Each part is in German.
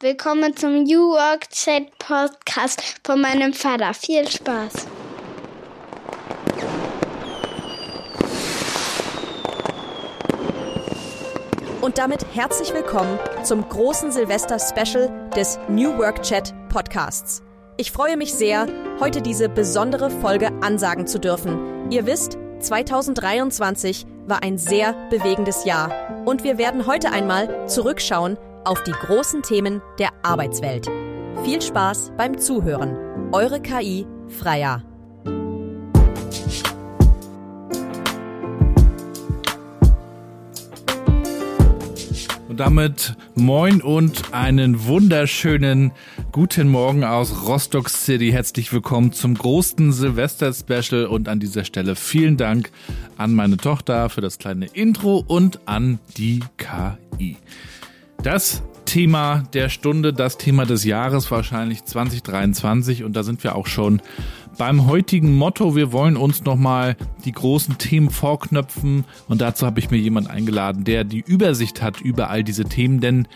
Willkommen zum New Work Chat Podcast von meinem Vater. Viel Spaß. Und damit herzlich willkommen zum großen Silvester-Special des New Work Chat Podcasts. Ich freue mich sehr, heute diese besondere Folge ansagen zu dürfen. Ihr wisst, 2023 war ein sehr bewegendes Jahr und wir werden heute einmal zurückschauen auf die großen Themen der Arbeitswelt. Viel Spaß beim Zuhören. Eure KI Freier. Und damit moin und einen wunderschönen guten Morgen aus Rostock City. Herzlich willkommen zum großen Silvester-Special und an dieser Stelle vielen Dank an meine Tochter für das kleine Intro und an die KI. Das Thema der Stunde, das Thema des Jahres wahrscheinlich 2023 und da sind wir auch schon beim heutigen Motto. Wir wollen uns nochmal die großen Themen vorknöpfen und dazu habe ich mir jemand eingeladen, der die Übersicht hat über all diese Themen, denn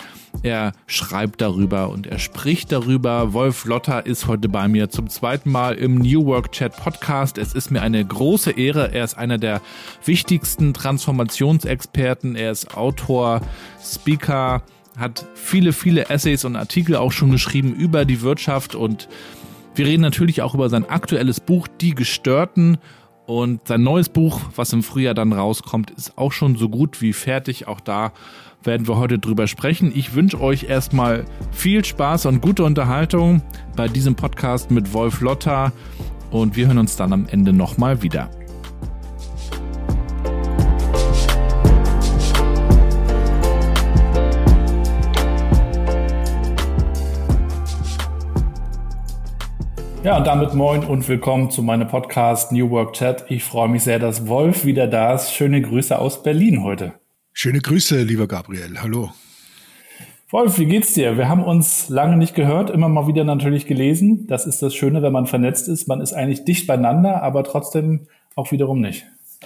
er schreibt darüber und er spricht darüber. Wolf Lotter ist heute bei mir zum zweiten Mal im New Work Chat Podcast. Es ist mir eine große Ehre. Er ist einer der wichtigsten Transformationsexperten. Er ist Autor, Speaker, hat viele, viele Essays und Artikel auch schon geschrieben über die Wirtschaft und wir reden natürlich auch über sein aktuelles Buch Die Gestörten und sein neues Buch, was im Frühjahr dann rauskommt, ist auch schon so gut wie fertig. Auch da werden wir heute drüber sprechen. Ich wünsche euch erstmal viel Spaß und gute Unterhaltung bei diesem Podcast mit Wolf Lotter und wir hören uns dann am Ende nochmal wieder. Ja, und damit moin und willkommen zu meinem Podcast New Work Chat. Ich freue mich sehr, dass Wolf wieder da ist. Schöne Grüße aus Berlin heute. Schöne Grüße, lieber Gabriel. Hallo. Wolf, wie geht's dir? Wir haben uns lange nicht gehört, immer mal wieder natürlich gelesen. Das ist das Schöne, wenn man vernetzt ist. Man ist eigentlich dicht beieinander, aber trotzdem auch wiederum nicht.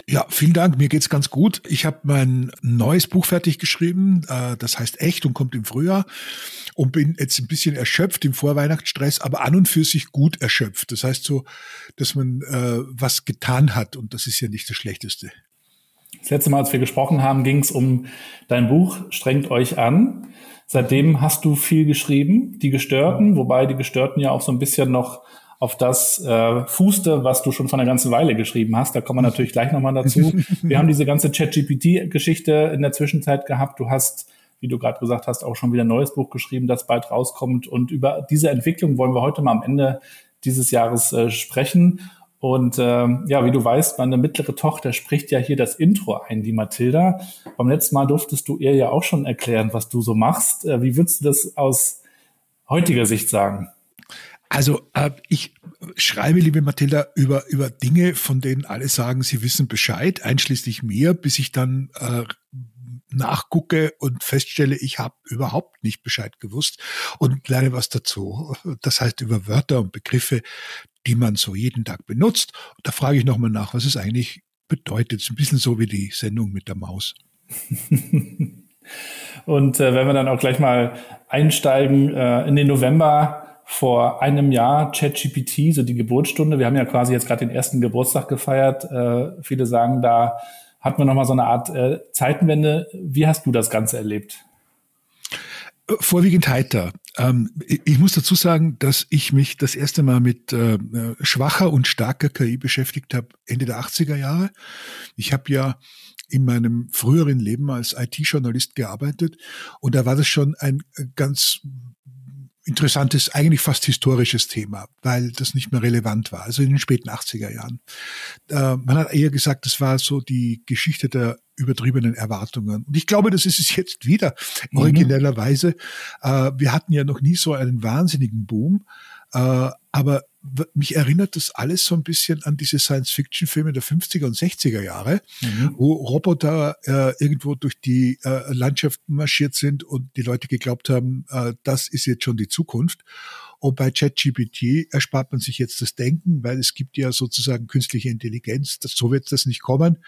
Ja, vielen Dank. Mir geht's ganz gut. Ich habe mein neues Buch fertig geschrieben. Äh, das heißt Echt und kommt im Frühjahr. Und bin jetzt ein bisschen erschöpft im Vorweihnachtsstress, aber an und für sich gut erschöpft. Das heißt so, dass man äh, was getan hat. Und das ist ja nicht das Schlechteste. Das letzte Mal, als wir gesprochen haben, ging es um dein Buch Strengt euch an. Seitdem hast du viel geschrieben, die Gestörten, wobei die Gestörten ja auch so ein bisschen noch auf das äh, fußte, was du schon von einer ganzen Weile geschrieben hast. Da kommen wir natürlich gleich nochmal dazu. Wir haben diese ganze ChatGPT-Geschichte in der Zwischenzeit gehabt. Du hast, wie du gerade gesagt hast, auch schon wieder ein neues Buch geschrieben, das bald rauskommt. Und über diese Entwicklung wollen wir heute mal am Ende dieses Jahres äh, sprechen. Und ähm, ja, wie du weißt, meine mittlere Tochter spricht ja hier das Intro ein, die Mathilda. Beim letzten Mal durftest du ihr ja auch schon erklären, was du so machst. Äh, wie würdest du das aus heutiger Sicht sagen? Also äh, ich schreibe, liebe Mathilda, über, über Dinge, von denen alle sagen, sie wissen Bescheid, einschließlich mir, bis ich dann äh, nachgucke und feststelle, ich habe überhaupt nicht Bescheid gewusst und lerne was dazu. Das heißt über Wörter und Begriffe, die man so jeden Tag benutzt. Da frage ich nochmal nach, was es eigentlich bedeutet. Ein bisschen so wie die Sendung mit der Maus. und äh, wenn wir dann auch gleich mal einsteigen äh, in den November, vor einem Jahr ChatGPT, so die Geburtsstunde. Wir haben ja quasi jetzt gerade den ersten Geburtstag gefeiert. Äh, viele sagen, da hat man nochmal so eine Art äh, Zeitenwende. Wie hast du das Ganze erlebt? Vorwiegend heiter. Ähm, ich muss dazu sagen, dass ich mich das erste Mal mit äh, schwacher und starker KI beschäftigt habe, Ende der 80er Jahre. Ich habe ja in meinem früheren Leben als IT-Journalist gearbeitet und da war das schon ein ganz interessantes, eigentlich fast historisches Thema, weil das nicht mehr relevant war, also in den späten 80er Jahren. Äh, man hat eher gesagt, das war so die Geschichte der übertriebenen Erwartungen. Und ich glaube, das ist es jetzt wieder, mhm. originellerweise. Äh, wir hatten ja noch nie so einen wahnsinnigen Boom, äh, aber mich erinnert das alles so ein bisschen an diese Science-Fiction-Filme der 50er und 60er Jahre, mhm. wo Roboter äh, irgendwo durch die äh, Landschaft marschiert sind und die Leute geglaubt haben, äh, das ist jetzt schon die Zukunft. Und bei ChatGPT erspart man sich jetzt das Denken, weil es gibt ja sozusagen künstliche Intelligenz. Das, so wird das nicht kommen.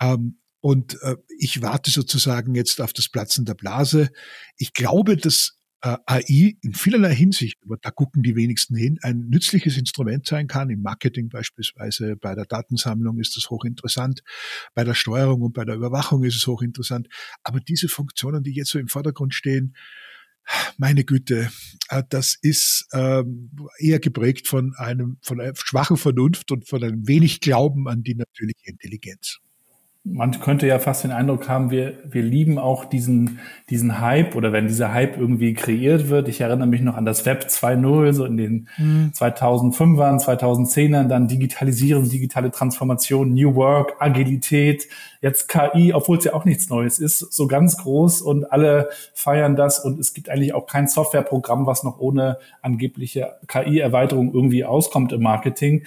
Ähm, und äh, ich warte sozusagen jetzt auf das Platzen der Blase. Ich glaube, dass äh, AI in vielerlei Hinsicht, aber da gucken die wenigsten hin, ein nützliches Instrument sein kann. Im Marketing beispielsweise, bei der Datensammlung ist das hochinteressant, bei der Steuerung und bei der Überwachung ist es hochinteressant. Aber diese Funktionen, die jetzt so im Vordergrund stehen, meine Güte, äh, das ist ähm, eher geprägt von einem, von einer schwachen Vernunft und von einem wenig Glauben an die natürliche Intelligenz man könnte ja fast den Eindruck haben, wir, wir lieben auch diesen, diesen Hype oder wenn dieser Hype irgendwie kreiert wird. Ich erinnere mich noch an das Web 2.0, so in den mhm. 2005ern, 2010ern, dann Digitalisierung, digitale Transformation, New Work, Agilität, jetzt KI, obwohl es ja auch nichts Neues ist, so ganz groß und alle feiern das und es gibt eigentlich auch kein Softwareprogramm, was noch ohne angebliche KI-Erweiterung irgendwie auskommt im Marketing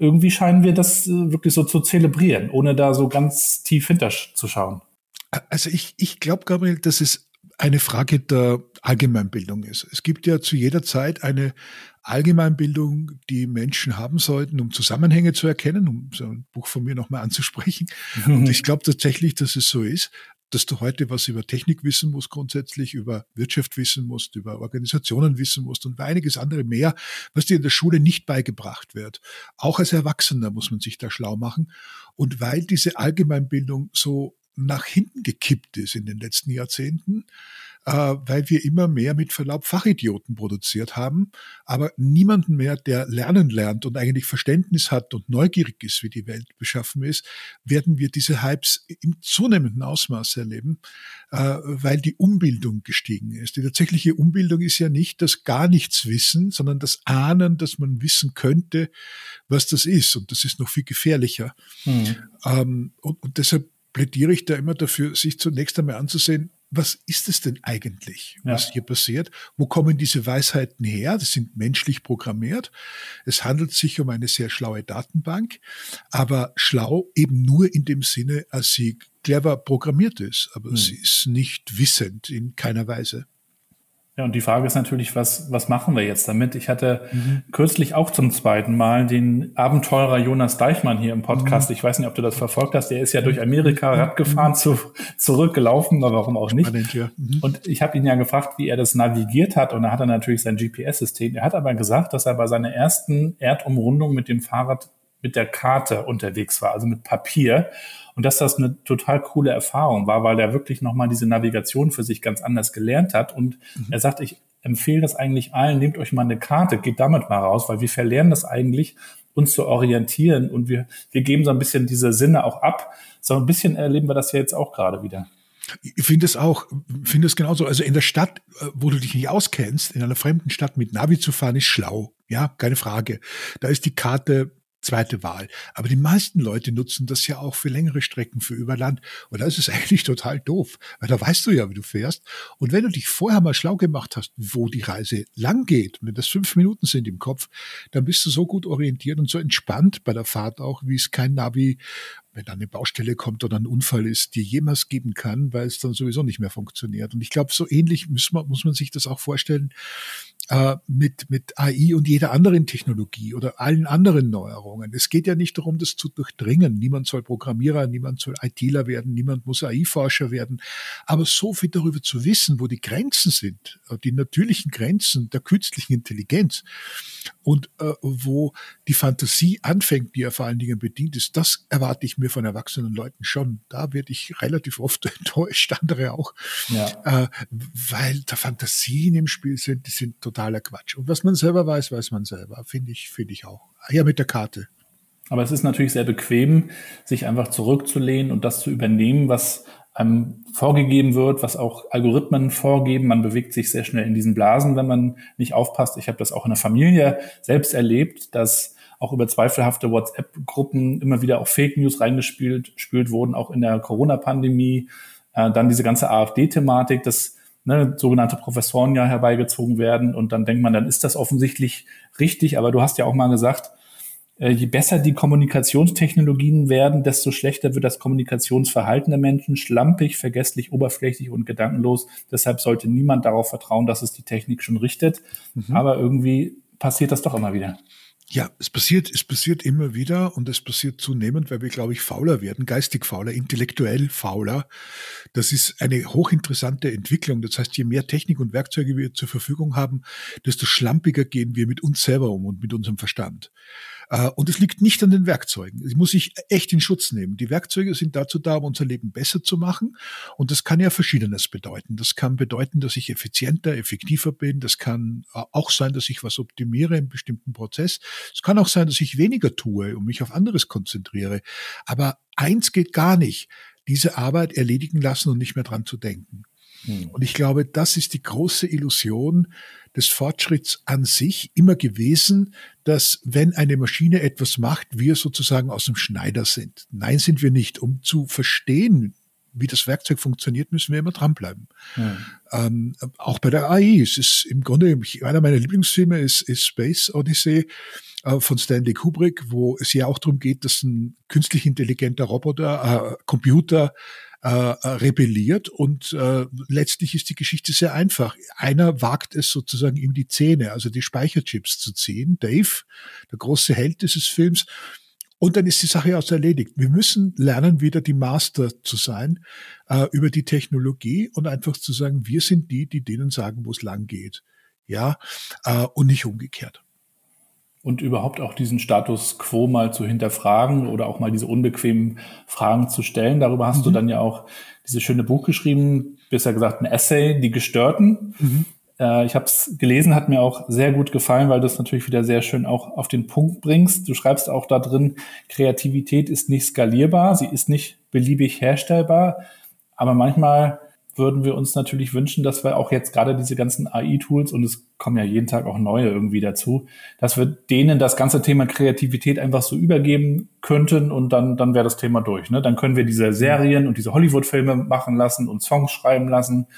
irgendwie scheinen wir das äh, wirklich so zu zelebrieren, ohne da so ganz tief hinterzuschauen. Also ich, ich glaube, Gabriel, dass es eine Frage der Allgemeinbildung ist. Es gibt ja zu jeder Zeit eine Allgemeinbildung, die Menschen haben sollten, um Zusammenhänge zu erkennen, um so ein Buch von mir nochmal anzusprechen. Und ich glaube tatsächlich, dass es so ist dass du heute was über Technik wissen musst, grundsätzlich über Wirtschaft wissen musst, über Organisationen wissen musst und einiges andere mehr, was dir in der Schule nicht beigebracht wird. Auch als Erwachsener muss man sich da schlau machen. Und weil diese Allgemeinbildung so nach hinten gekippt ist in den letzten Jahrzehnten, weil wir immer mehr mit Verlaub Fachidioten produziert haben, aber niemanden mehr, der lernen lernt und eigentlich Verständnis hat und neugierig ist, wie die Welt beschaffen ist, werden wir diese Hypes im zunehmenden Ausmaß erleben, äh, weil die Umbildung gestiegen ist. Die tatsächliche Umbildung ist ja nicht das gar nichts wissen, sondern das Ahnen, dass man wissen könnte, was das ist. Und das ist noch viel gefährlicher. Mhm. Und deshalb plädiere ich da immer dafür, sich zunächst einmal anzusehen, was ist es denn eigentlich, was ja. hier passiert? Wo kommen diese Weisheiten her? Das sind menschlich programmiert. Es handelt sich um eine sehr schlaue Datenbank, aber schlau eben nur in dem Sinne, als sie clever programmiert ist, aber hm. sie ist nicht wissend in keiner Weise. Ja, und die Frage ist natürlich, was, was machen wir jetzt damit? Ich hatte mhm. kürzlich auch zum zweiten Mal den Abenteurer Jonas Deichmann hier im Podcast. Mhm. Ich weiß nicht, ob du das verfolgt hast. Der ist ja durch Amerika mhm. Rad gefahren, zu, zurückgelaufen, aber warum auch nicht. Spannend, ja. mhm. Und ich habe ihn ja gefragt, wie er das navigiert hat. Und da hat er natürlich sein GPS-System. Er hat aber gesagt, dass er bei seiner ersten Erdumrundung mit dem Fahrrad mit der Karte unterwegs war, also mit Papier. Und dass das eine total coole Erfahrung war, weil er wirklich nochmal diese Navigation für sich ganz anders gelernt hat. Und mhm. er sagt, ich empfehle das eigentlich allen, nehmt euch mal eine Karte, geht damit mal raus, weil wir verlernen das eigentlich, uns zu orientieren und wir, wir geben so ein bisschen diese Sinne auch ab. So ein bisschen erleben wir das ja jetzt auch gerade wieder. Ich finde es auch, finde es genauso. Also in der Stadt, äh, wo du dich nicht auskennst, in einer fremden Stadt mit Navi zu fahren, ist schlau. Ja, keine Frage. Da ist die Karte zweite Wahl. Aber die meisten Leute nutzen das ja auch für längere Strecken, für Überland. Und da ist es eigentlich total doof, weil da weißt du ja, wie du fährst. Und wenn du dich vorher mal schlau gemacht hast, wo die Reise lang geht, wenn das fünf Minuten sind im Kopf, dann bist du so gut orientiert und so entspannt bei der Fahrt auch, wie es kein Navi wenn dann eine Baustelle kommt oder ein Unfall ist, die jemals geben kann, weil es dann sowieso nicht mehr funktioniert. Und ich glaube, so ähnlich muss man, muss man sich das auch vorstellen, äh, mit, mit AI und jeder anderen Technologie oder allen anderen Neuerungen. Es geht ja nicht darum, das zu durchdringen. Niemand soll Programmierer, niemand soll ITler werden, niemand muss AI-Forscher werden. Aber so viel darüber zu wissen, wo die Grenzen sind, äh, die natürlichen Grenzen der künstlichen Intelligenz und äh, wo die Fantasie anfängt, die er vor allen Dingen bedient ist, das erwarte ich mir von erwachsenen Leuten schon. Da werde ich relativ oft enttäuscht, andere auch, ja. äh, weil da Fantasien im Spiel sind, die sind total totaler Quatsch. Und was man selber weiß, weiß man selber. Finde ich, finde ich auch. Ja, mit der Karte. Aber es ist natürlich sehr bequem, sich einfach zurückzulehnen und das zu übernehmen, was einem vorgegeben wird, was auch Algorithmen vorgeben. Man bewegt sich sehr schnell in diesen Blasen, wenn man nicht aufpasst. Ich habe das auch in der Familie selbst erlebt, dass auch über zweifelhafte WhatsApp-Gruppen immer wieder auch Fake News reingespielt spült wurden, auch in der Corona-Pandemie. Äh, dann diese ganze AfD-Thematik, das ne, sogenannte Professoren ja herbeigezogen werden und dann denkt man, dann ist das offensichtlich richtig. Aber du hast ja auch mal gesagt, äh, je besser die Kommunikationstechnologien werden, desto schlechter wird das Kommunikationsverhalten der Menschen, schlampig, vergesslich, oberflächlich und gedankenlos. Deshalb sollte niemand darauf vertrauen, dass es die Technik schon richtet. Mhm. Aber irgendwie passiert das doch immer wieder. Ja, es passiert, es passiert immer wieder und es passiert zunehmend, weil wir, glaube ich, fauler werden, geistig fauler, intellektuell fauler. Das ist eine hochinteressante Entwicklung. Das heißt, je mehr Technik und Werkzeuge wir zur Verfügung haben, desto schlampiger gehen wir mit uns selber um und mit unserem Verstand. Äh, und es liegt nicht an den Werkzeugen. Es muss sich echt in Schutz nehmen. Die Werkzeuge sind dazu da, um unser Leben besser zu machen. Und das kann ja Verschiedenes bedeuten. Das kann bedeuten, dass ich effizienter, effektiver bin. Das kann äh, auch sein, dass ich was optimiere im bestimmten Prozess. Es kann auch sein, dass ich weniger tue und mich auf anderes konzentriere. Aber eins geht gar nicht. Diese Arbeit erledigen lassen und nicht mehr dran zu denken. Hm. Und ich glaube, das ist die große Illusion des Fortschritts an sich immer gewesen, dass wenn eine Maschine etwas macht, wir sozusagen aus dem Schneider sind. Nein, sind wir nicht. Um zu verstehen, wie das Werkzeug funktioniert, müssen wir immer dranbleiben. Hm. Ähm, auch bei der AI. Es ist im Grunde, einer meiner Lieblingsfilme ist, ist Space Odyssey äh, von Stanley Kubrick, wo es ja auch darum geht, dass ein künstlich intelligenter Roboter, äh, Computer äh, rebelliert und äh, letztlich ist die Geschichte sehr einfach. Einer wagt es sozusagen ihm die Zähne, also die Speicherchips zu ziehen. Dave, der große Held dieses Films. Und dann ist die Sache aus erledigt. Wir müssen lernen, wieder die Master zu sein äh, über die Technologie und einfach zu sagen, wir sind die, die denen sagen, wo es lang geht. Ja, äh, und nicht umgekehrt und überhaupt auch diesen Status quo mal zu hinterfragen oder auch mal diese unbequemen Fragen zu stellen. Darüber hast mhm. du dann ja auch dieses schöne Buch geschrieben, besser gesagt ein Essay, Die Gestörten. Mhm. Äh, ich habe es gelesen, hat mir auch sehr gut gefallen, weil du es natürlich wieder sehr schön auch auf den Punkt bringst. Du schreibst auch da drin, Kreativität ist nicht skalierbar, sie ist nicht beliebig herstellbar, aber manchmal würden wir uns natürlich wünschen, dass wir auch jetzt gerade diese ganzen AI-Tools und es kommen ja jeden Tag auch neue irgendwie dazu, dass wir denen das ganze Thema Kreativität einfach so übergeben könnten und dann, dann wäre das Thema durch. Ne? Dann können wir diese Serien und diese Hollywood-Filme machen lassen und Songs schreiben lassen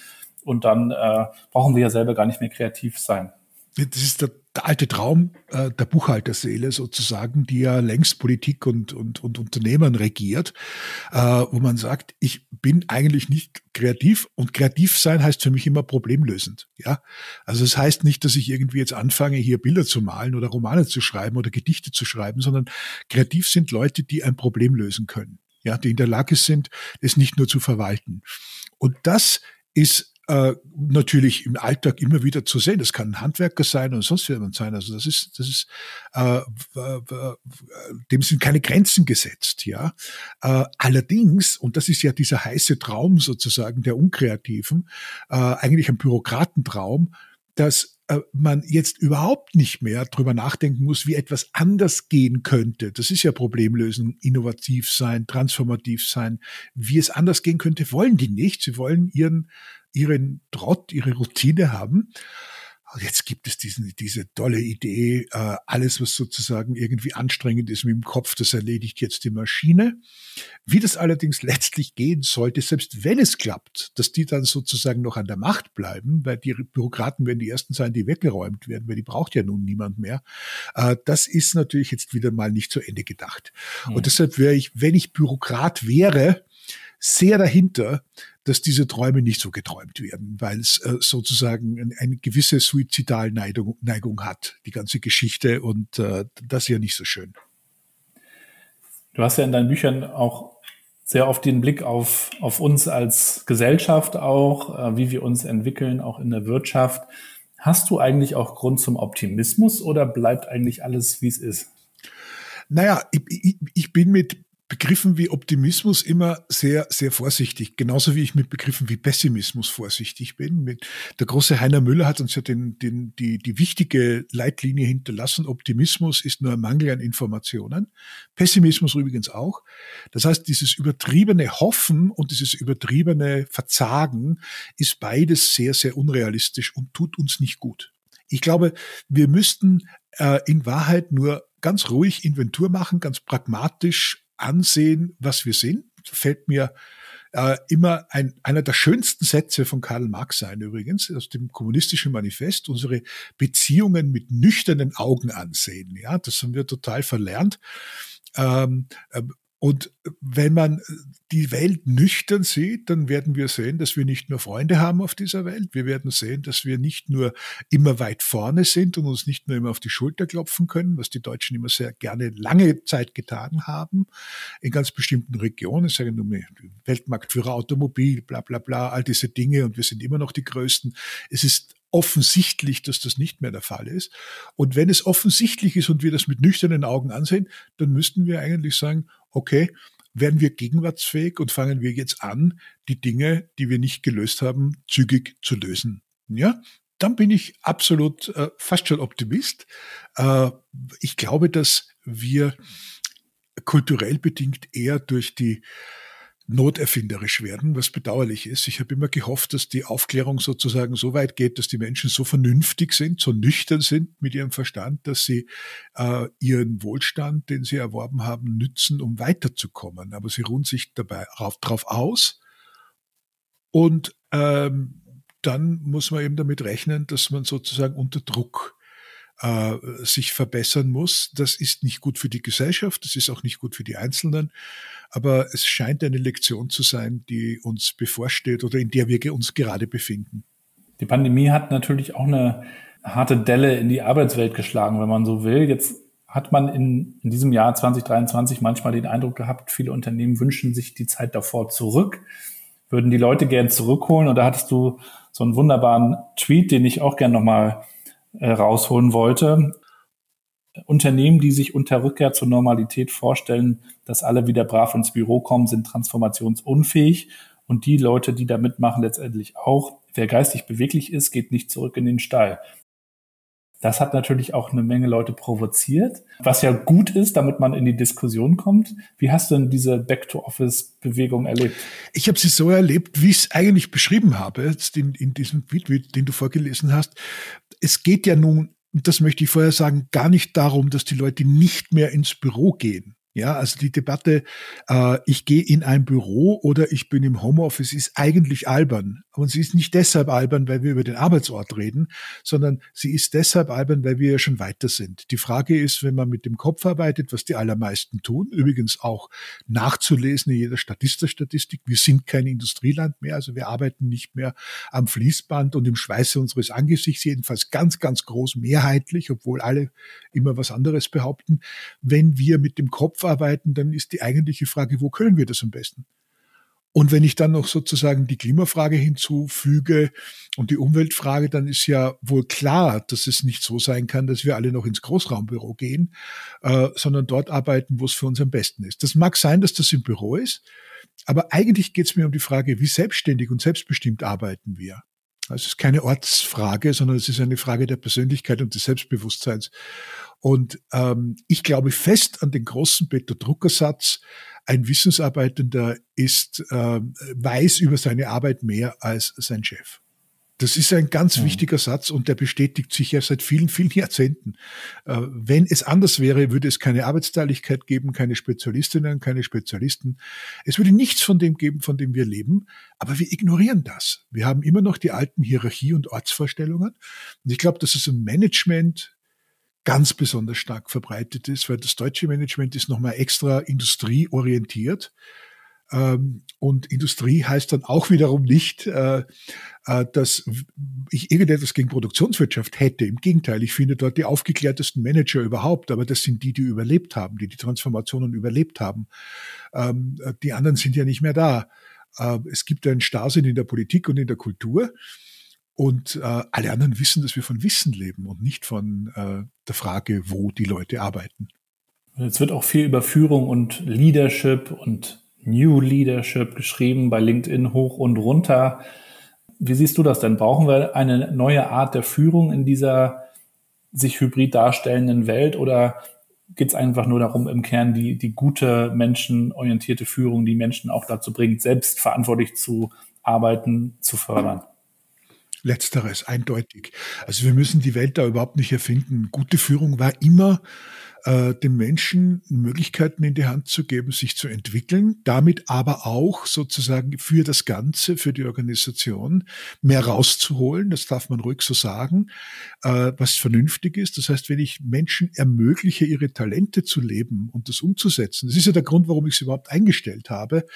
und dann äh, brauchen wir ja selber gar nicht mehr kreativ sein. Das ist der der alte Traum äh, der Buchhalterseele sozusagen, die ja längst Politik und, und, und Unternehmen regiert, äh, wo man sagt, ich bin eigentlich nicht kreativ und kreativ sein heißt für mich immer problemlösend. Ja, also es das heißt nicht, dass ich irgendwie jetzt anfange, hier Bilder zu malen oder Romane zu schreiben oder Gedichte zu schreiben, sondern kreativ sind Leute, die ein Problem lösen können. Ja, die in der Lage sind, es nicht nur zu verwalten. Und das ist äh, natürlich im Alltag immer wieder zu sehen. Das kann ein Handwerker sein und sonst jemand sein. Also das ist, das ist, äh, dem sind keine Grenzen gesetzt, ja. Äh, allerdings, und das ist ja dieser heiße Traum sozusagen der Unkreativen, äh, eigentlich ein Bürokratentraum, dass äh, man jetzt überhaupt nicht mehr drüber nachdenken muss, wie etwas anders gehen könnte. Das ist ja Problemlösen, innovativ sein, transformativ sein. Wie es anders gehen könnte, wollen die nicht. Sie wollen ihren ihren Trott, ihre Routine haben. Und jetzt gibt es diesen, diese tolle Idee, äh, alles, was sozusagen irgendwie anstrengend ist mit dem Kopf, das erledigt jetzt die Maschine. Wie das allerdings letztlich gehen sollte, selbst wenn es klappt, dass die dann sozusagen noch an der Macht bleiben, weil die Bürokraten werden die ersten sein, die weggeräumt werden, weil die braucht ja nun niemand mehr. Äh, das ist natürlich jetzt wieder mal nicht zu Ende gedacht. Mhm. Und deshalb wäre ich, wenn ich Bürokrat wäre, sehr dahinter, dass diese Träume nicht so geträumt werden, weil es äh, sozusagen eine, gewisse Suizidalneigung Neigung hat, die ganze Geschichte und äh, das ist ja nicht so schön. Du hast ja in deinen Büchern auch sehr oft den Blick auf, auf uns als Gesellschaft auch, äh, wie wir uns entwickeln, auch in der Wirtschaft. Hast du eigentlich auch Grund zum Optimismus oder bleibt eigentlich alles, wie es ist? Naja, ich, ich, ich bin mit Begriffen wie Optimismus immer sehr, sehr vorsichtig. Genauso wie ich mit Begriffen wie Pessimismus vorsichtig bin. Der große Heiner Müller hat uns ja den, den, die, die wichtige Leitlinie hinterlassen. Optimismus ist nur ein Mangel an Informationen. Pessimismus übrigens auch. Das heißt, dieses übertriebene Hoffen und dieses übertriebene Verzagen ist beides sehr, sehr unrealistisch und tut uns nicht gut. Ich glaube, wir müssten äh, in Wahrheit nur ganz ruhig Inventur machen, ganz pragmatisch ansehen, was wir sind, fällt mir äh, immer ein, einer der schönsten Sätze von Karl Marx ein, übrigens, aus dem kommunistischen Manifest, unsere Beziehungen mit nüchternen Augen ansehen. Ja, das haben wir total verlernt. Ähm, äh, Und wenn man die Welt nüchtern sieht, dann werden wir sehen, dass wir nicht nur Freunde haben auf dieser Welt. Wir werden sehen, dass wir nicht nur immer weit vorne sind und uns nicht nur immer auf die Schulter klopfen können, was die Deutschen immer sehr gerne lange Zeit getan haben, in ganz bestimmten Regionen. Ich sage nur Weltmarktführer Automobil, bla bla bla, all diese Dinge und wir sind immer noch die Größten. Es ist offensichtlich, dass das nicht mehr der Fall ist. Und wenn es offensichtlich ist und wir das mit nüchternen Augen ansehen, dann müssten wir eigentlich sagen, okay, werden wir gegenwartsfähig und fangen wir jetzt an, die Dinge, die wir nicht gelöst haben, zügig zu lösen. Ja, dann bin ich absolut äh, fast schon Optimist. Äh, ich glaube, dass wir kulturell bedingt eher durch die noterfinderisch werden, was bedauerlich ist. Ich habe immer gehofft, dass die Aufklärung sozusagen so weit geht, dass die Menschen so vernünftig sind, so nüchtern sind mit ihrem Verstand, dass sie äh, ihren Wohlstand, den sie erworben haben, nützen, um weiterzukommen. Aber sie ruhen sich dabei drauf aus und ähm, dann muss man eben damit rechnen, dass man sozusagen unter Druck äh, sich verbessern muss. Das ist nicht gut für die Gesellschaft, das ist auch nicht gut für die Einzelnen, aber es scheint eine Lektion zu sein, die uns bevorsteht oder in der wir uns gerade befinden. Die Pandemie hat natürlich auch eine harte Delle in die Arbeitswelt geschlagen, wenn man so will. Jetzt hat man in, in diesem Jahr 2023 manchmal den Eindruck gehabt, viele Unternehmen wünschen sich die Zeit davor zurück, würden die Leute gern zurückholen. Und da hattest du so einen wunderbaren Tweet, den ich auch gern nochmal äh, rausholen wollte. Unternehmen, die sich unter Rückkehr zur Normalität vorstellen, dass alle wieder brav ins Büro kommen, sind transformationsunfähig. Und die Leute, die da mitmachen, letztendlich auch. Wer geistig beweglich ist, geht nicht zurück in den Stall. Das hat natürlich auch eine Menge Leute provoziert, was ja gut ist, damit man in die Diskussion kommt. Wie hast du denn diese Back-to-Office-Bewegung erlebt? Ich habe sie so erlebt, wie ich es eigentlich beschrieben habe, jetzt in, in diesem Tweet, den du vorgelesen hast. Es geht ja nun, das möchte ich vorher sagen, gar nicht darum, dass die Leute nicht mehr ins Büro gehen. Ja, also die Debatte, äh, ich gehe in ein Büro oder ich bin im Homeoffice, ist eigentlich albern. Und sie ist nicht deshalb albern, weil wir über den Arbeitsort reden, sondern sie ist deshalb albern, weil wir ja schon weiter sind. Die Frage ist, wenn man mit dem Kopf arbeitet, was die allermeisten tun, übrigens auch nachzulesen in jeder Statista-Statistik, wir sind kein Industrieland mehr, also wir arbeiten nicht mehr am Fließband und im Schweiße unseres Angesichts, jedenfalls ganz, ganz groß mehrheitlich, obwohl alle immer was anderes behaupten. Wenn wir mit dem Kopf aufarbeiten, dann ist die eigentliche Frage, wo können wir das am besten? Und wenn ich dann noch sozusagen die Klimafrage hinzufüge und die Umweltfrage, dann ist ja wohl klar, dass es nicht so sein kann, dass wir alle noch ins Großraumbüro gehen, äh, sondern dort arbeiten, wo es für uns am besten ist. Das mag sein, dass das im Büro ist, aber eigentlich geht es mir um die Frage, wie selbstständig und selbstbestimmt arbeiten wir. Also es ist keine Ortsfrage, sondern es ist eine Frage der Persönlichkeit und des Selbstbewusstseins. Und ähm, ich glaube fest an den großen Peter Druckersatz, ein Wissensarbeitender ist, äh, weiß über seine Arbeit mehr als sein Chef. Das ist ein ganz mhm. wichtiger Satz und der bestätigt sich ja seit vielen, vielen Jahrzehnten. Äh, wenn es anders wäre, würde es keine Arbeitsteiligkeit geben, keine Spezialistinnen, keine Spezialisten. Es würde nichts von dem geben, von dem wir leben, aber wir ignorieren das. Wir haben immer noch die alten Hierarchie- und Ortsvorstellungen. Und ich glaube, dass es im Management ganz besonders stark verbreitet ist, weil das deutsche Management ist nochmal extra industrieorientiert. Ähm, und Industrie heißt dann auch wiederum nicht, äh, äh, dass ich irgendetwas gegen Produktionswirtschaft hätte. Im Gegenteil, ich finde dort die aufgeklärtesten Manager überhaupt, aber das sind die, die überlebt haben, die die Transformationen überlebt haben. Ähm, die anderen sind ja nicht mehr da. Äh, es gibt einen Starrsinn in der Politik und in der Kultur. Und äh, alle anderen wissen, dass wir von Wissen leben und nicht von äh, der Frage, wo die Leute arbeiten. Jetzt wird auch viel über Führung und Leadership und New Leadership geschrieben bei LinkedIn hoch und runter. Wie siehst du das denn? Brauchen wir eine neue Art der Führung in dieser sich hybrid darstellenden Welt oder geht es einfach nur darum, im Kern die, die gute, menschenorientierte Führung, die Menschen auch dazu bringt, selbst verantwortlich zu arbeiten, zu fördern? Letzteres, eindeutig. Also wir müssen die Welt da überhaupt nicht erfinden. Gute Führung war immer äh, den Menschen Möglichkeiten in die Hand zu geben, sich zu entwickeln, damit aber auch sozusagen für das Ganze, für die Organisation mehr rauszuholen, das darf man ruhig so sagen, äh, was vernünftig ist. Das heißt, wenn ich Menschen ermögliche, ihre Talente zu leben und das umzusetzen, das ist ja der Grund, warum ich sie überhaupt eingestellt habe,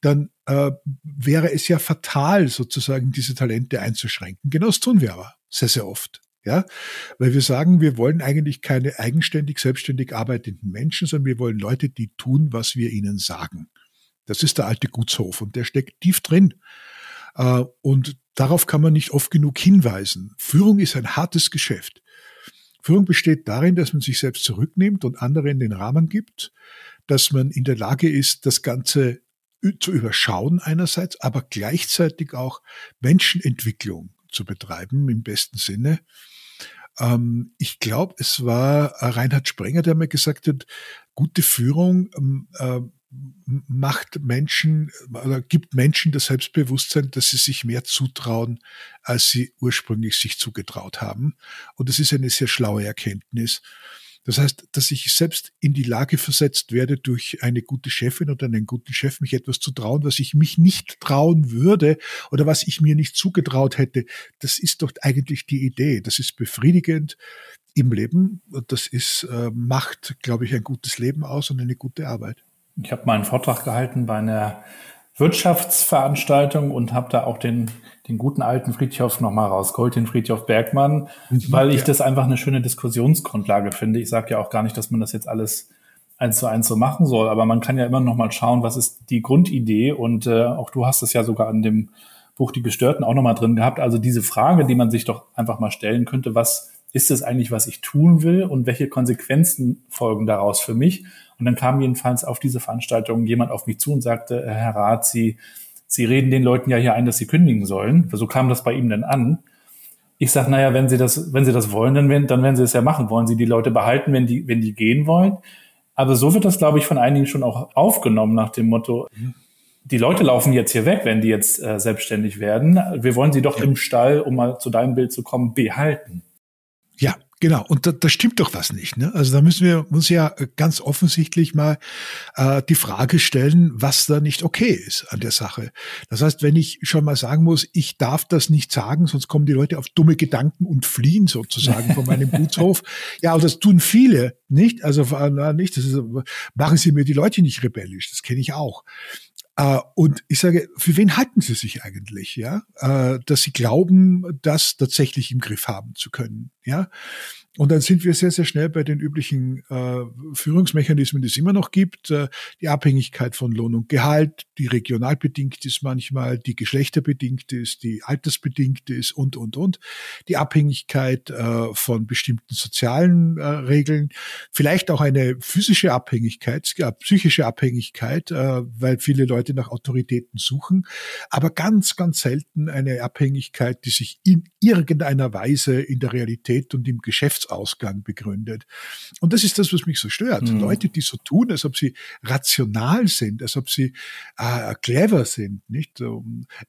dann äh, wäre es ja fatal, sozusagen diese Talente einzuschränken. Genau das tun wir aber sehr, sehr oft. Ja, weil wir sagen, wir wollen eigentlich keine eigenständig, selbstständig arbeitenden Menschen, sondern wir wollen Leute, die tun, was wir ihnen sagen. Das ist der alte Gutshof und der steckt tief drin. Äh, und darauf kann man nicht oft genug hinweisen. Führung ist ein hartes Geschäft. Führung besteht darin, dass man sich selbst zurücknimmt und anderen den Rahmen gibt, dass man in der Lage ist, das Ganze zu überschauen einerseits, aber gleichzeitig auch Menschenentwicklung zu betreiben im besten Sinne. Ähm, ich glaube, es war Reinhard Sprenger, der mir gesagt hat, gute Führung ähm, äh, macht Menschen oder gibt Menschen das Selbstbewusstsein, dass sie sich mehr zutrauen, als sie ursprünglich sich zugetraut haben. Und das ist eine sehr schlaue Erkenntnis. Das heißt, dass ich selbst in die Lage versetzt werde, durch eine gute Chefin oder einen guten Chef mich etwas zu trauen, was ich mich nicht trauen würde oder was ich mir nicht zugetraut hätte. Das ist doch eigentlich die Idee. Das ist befriedigend im Leben. Das ist, äh, macht, glaube ich, ein gutes Leben aus und eine gute Arbeit. Ich habe mal einen Vortrag gehalten bei einer Wirtschaftsveranstaltung und habe da auch den, den guten alten Friedhof nochmal rausgeholt, den Friedhof Bergmann, mhm, weil ich das einfach eine schöne Diskussionsgrundlage finde. Ich sage ja auch gar nicht, dass man das jetzt alles eins zu eins so machen soll, aber man kann ja immer noch mal schauen, was ist die Grundidee und äh, auch du hast es ja sogar an dem Buch Die Gestörten auch nochmal drin gehabt. Also diese Frage, die man sich doch einfach mal stellen könnte, was ist es eigentlich, was ich tun will und welche Konsequenzen folgen daraus für mich? Und dann kam jedenfalls auf diese Veranstaltung jemand auf mich zu und sagte, Herr Rath, Sie, Sie reden den Leuten ja hier ein, dass sie kündigen sollen. So kam das bei ihm denn an. Ich sage, naja, wenn Sie das, wenn Sie das wollen, dann, werden, dann werden Sie es ja machen. Wollen Sie die Leute behalten, wenn die, wenn die gehen wollen? Aber so wird das, glaube ich, von einigen schon auch aufgenommen nach dem Motto, die Leute laufen jetzt hier weg, wenn die jetzt äh, selbstständig werden. Wir wollen sie doch ja. im Stall, um mal zu deinem Bild zu kommen, behalten. Ja, Genau, und da, da stimmt doch was nicht. Ne? Also da müssen wir uns ja ganz offensichtlich mal äh, die Frage stellen, was da nicht okay ist an der Sache. Das heißt, wenn ich schon mal sagen muss, ich darf das nicht sagen, sonst kommen die Leute auf dumme Gedanken und fliehen sozusagen von meinem Gutshof. Ja, und das tun viele nicht. Also äh, nicht, das ist, machen Sie mir die Leute nicht rebellisch. Das kenne ich auch. Uh, und ich sage, für wen halten Sie sich eigentlich, ja, uh, dass Sie glauben, das tatsächlich im Griff haben zu können, ja? Und dann sind wir sehr, sehr schnell bei den üblichen äh, Führungsmechanismen, die es immer noch gibt. Äh, die Abhängigkeit von Lohn und Gehalt, die regional bedingt ist manchmal, die geschlechterbedingt ist, die altersbedingt ist und, und, und. Die Abhängigkeit äh, von bestimmten sozialen äh, Regeln, vielleicht auch eine physische Abhängigkeit, ja, psychische Abhängigkeit, äh, weil viele Leute nach Autoritäten suchen, aber ganz, ganz selten eine Abhängigkeit, die sich in irgendeiner Weise in der Realität und im Geschäft Geschäftsausgang begründet. Und das ist das, was mich so stört. Mhm. Leute, die so tun, als ob sie rational sind, als ob sie äh, clever sind, nicht?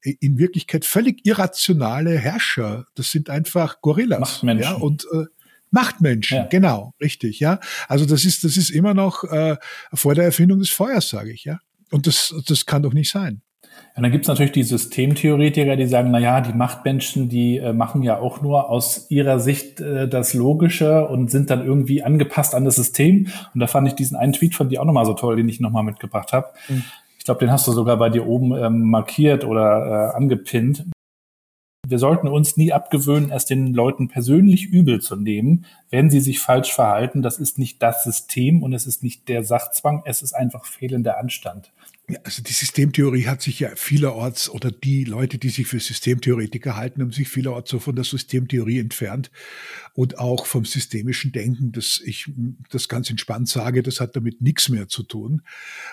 In Wirklichkeit völlig irrationale Herrscher. Das sind einfach Gorillas. Ja, und äh, Machtmenschen, ja. genau, richtig, ja. Also das ist, das ist immer noch äh, vor der Erfindung des Feuers, sage ich, ja. Und das, das kann doch nicht sein. Und dann gibt's natürlich die Systemtheoretiker, die sagen, na ja, die Machtmenschen, die äh, machen ja auch nur aus ihrer Sicht äh, das Logische und sind dann irgendwie angepasst an das System. Und da fand ich diesen einen Tweet von dir auch nochmal so toll, den ich nochmal mitgebracht habe. Mhm. Ich glaube, den hast du sogar bei dir oben ähm, markiert oder äh, angepinnt. Wir sollten uns nie abgewöhnen, es den Leuten persönlich übel zu nehmen, wenn sie sich falsch verhalten. Das ist nicht das System und es ist nicht der Sachzwang, es ist einfach fehlender Anstand. Ja, also die Systemtheorie hat sich ja vielerorts oder die Leute, die sich für Systemtheoretiker halten, haben sich vielerorts so von der Systemtheorie entfernt und auch vom systemischen Denken, dass ich das ganz entspannt sage, das hat damit nichts mehr zu tun.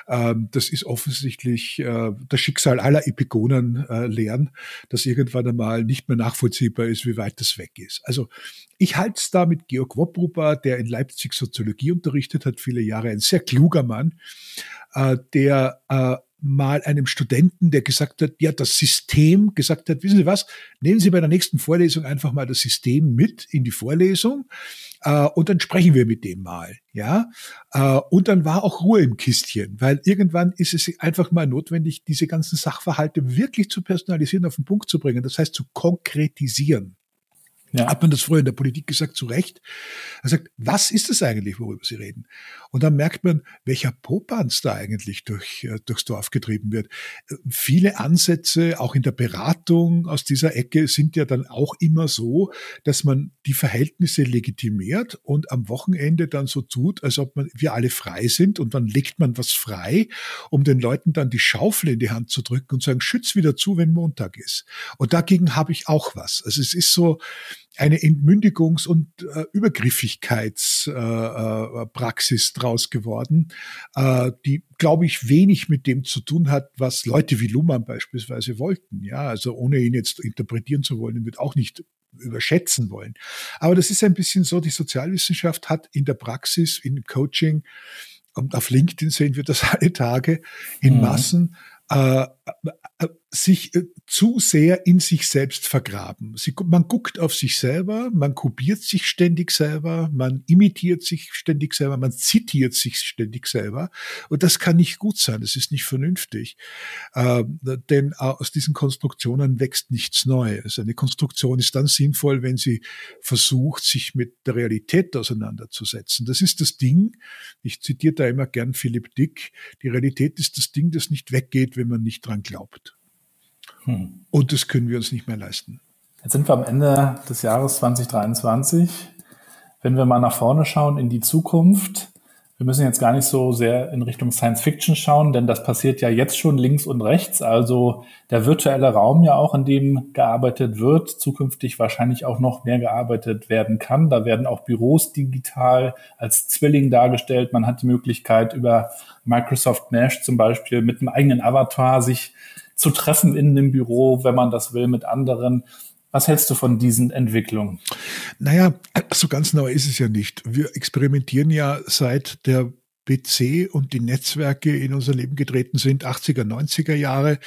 Ähm, das ist offensichtlich äh, das Schicksal aller Epigonen äh, lehren, dass irgendwann einmal nicht mehr nachvollziehbar ist, wie weit das weg ist. Also ich halte es da mit Georg Wobbruber, der in Leipzig Soziologie unterrichtet hat, viele Jahre, ein sehr kluger Mann, äh, der äh, mal einem Studenten, der gesagt hat, ja, das System gesagt hat, wissen Sie was, nehmen Sie bei der nächsten Vorlesung einfach mal das System mit in die Vorlesung äh, und dann sprechen wir mit dem mal, ja. Äh, und dann war auch Ruhe im Kistchen, weil irgendwann ist es einfach mal notwendig, diese ganzen Sachverhalte wirklich zu personalisieren, auf den Punkt zu bringen. Das heißt, zu konkretisieren. Ja. Hat man das früher in der Politik gesagt, zu Recht. Er sagt, was ist das eigentlich, worüber Sie reden? Und dann merkt man, welcher Popanz da eigentlich durch, äh, durchs Dorf getrieben wird. Viele Ansätze, auch in der Beratung aus dieser Ecke, sind ja dann auch immer so, dass man die Verhältnisse legitimiert und am Wochenende dann so tut, als ob man, wir alle frei sind und dann legt man was frei, um den Leuten dann die Schaufel in die Hand zu drücken und sagen, schütz wieder zu, wenn Montag ist. Und dagegen habe ich auch was. Also es ist so, eine Entmündigungs- und äh, Übergriffigkeitspraxis äh, äh, draus geworden, äh, die, glaube ich, wenig mit dem zu tun hat, was Leute wie Luhmann beispielsweise wollten. Ja, also ohne ihn jetzt interpretieren zu wollen, wird auch nicht überschätzen wollen. Aber das ist ein bisschen so, die Sozialwissenschaft hat in der Praxis, in Coaching, und auf LinkedIn sehen wir das alle Tage in mhm. Massen, äh, äh, sich äh, zu sehr in sich selbst vergraben. Sie, man guckt auf sich selber, man kopiert sich ständig selber, man imitiert sich ständig selber, man zitiert sich ständig selber. Und das kann nicht gut sein, das ist nicht vernünftig. Äh, denn aus diesen Konstruktionen wächst nichts Neues. Eine Konstruktion ist dann sinnvoll, wenn sie versucht, sich mit der Realität auseinanderzusetzen. Das ist das Ding, ich zitiere da immer gern Philipp Dick, die Realität ist das Ding, das nicht weggeht, wenn man nicht dran glaubt. Hm. Und das können wir uns nicht mehr leisten. Jetzt sind wir am Ende des Jahres 2023. Wenn wir mal nach vorne schauen in die Zukunft, wir müssen jetzt gar nicht so sehr in Richtung Science Fiction schauen, denn das passiert ja jetzt schon links und rechts. Also der virtuelle Raum ja auch, in dem gearbeitet wird, zukünftig wahrscheinlich auch noch mehr gearbeitet werden kann. Da werden auch Büros digital als Zwilling dargestellt. Man hat die Möglichkeit über Microsoft Mesh zum Beispiel mit einem eigenen Avatar sich zu treffen in dem Büro, wenn man das will, mit anderen. Was hältst du von diesen Entwicklungen? Naja, so ganz neu ist es ja nicht. Wir experimentieren ja seit der PC und die Netzwerke in unser Leben getreten sind, 80er, 90er Jahre,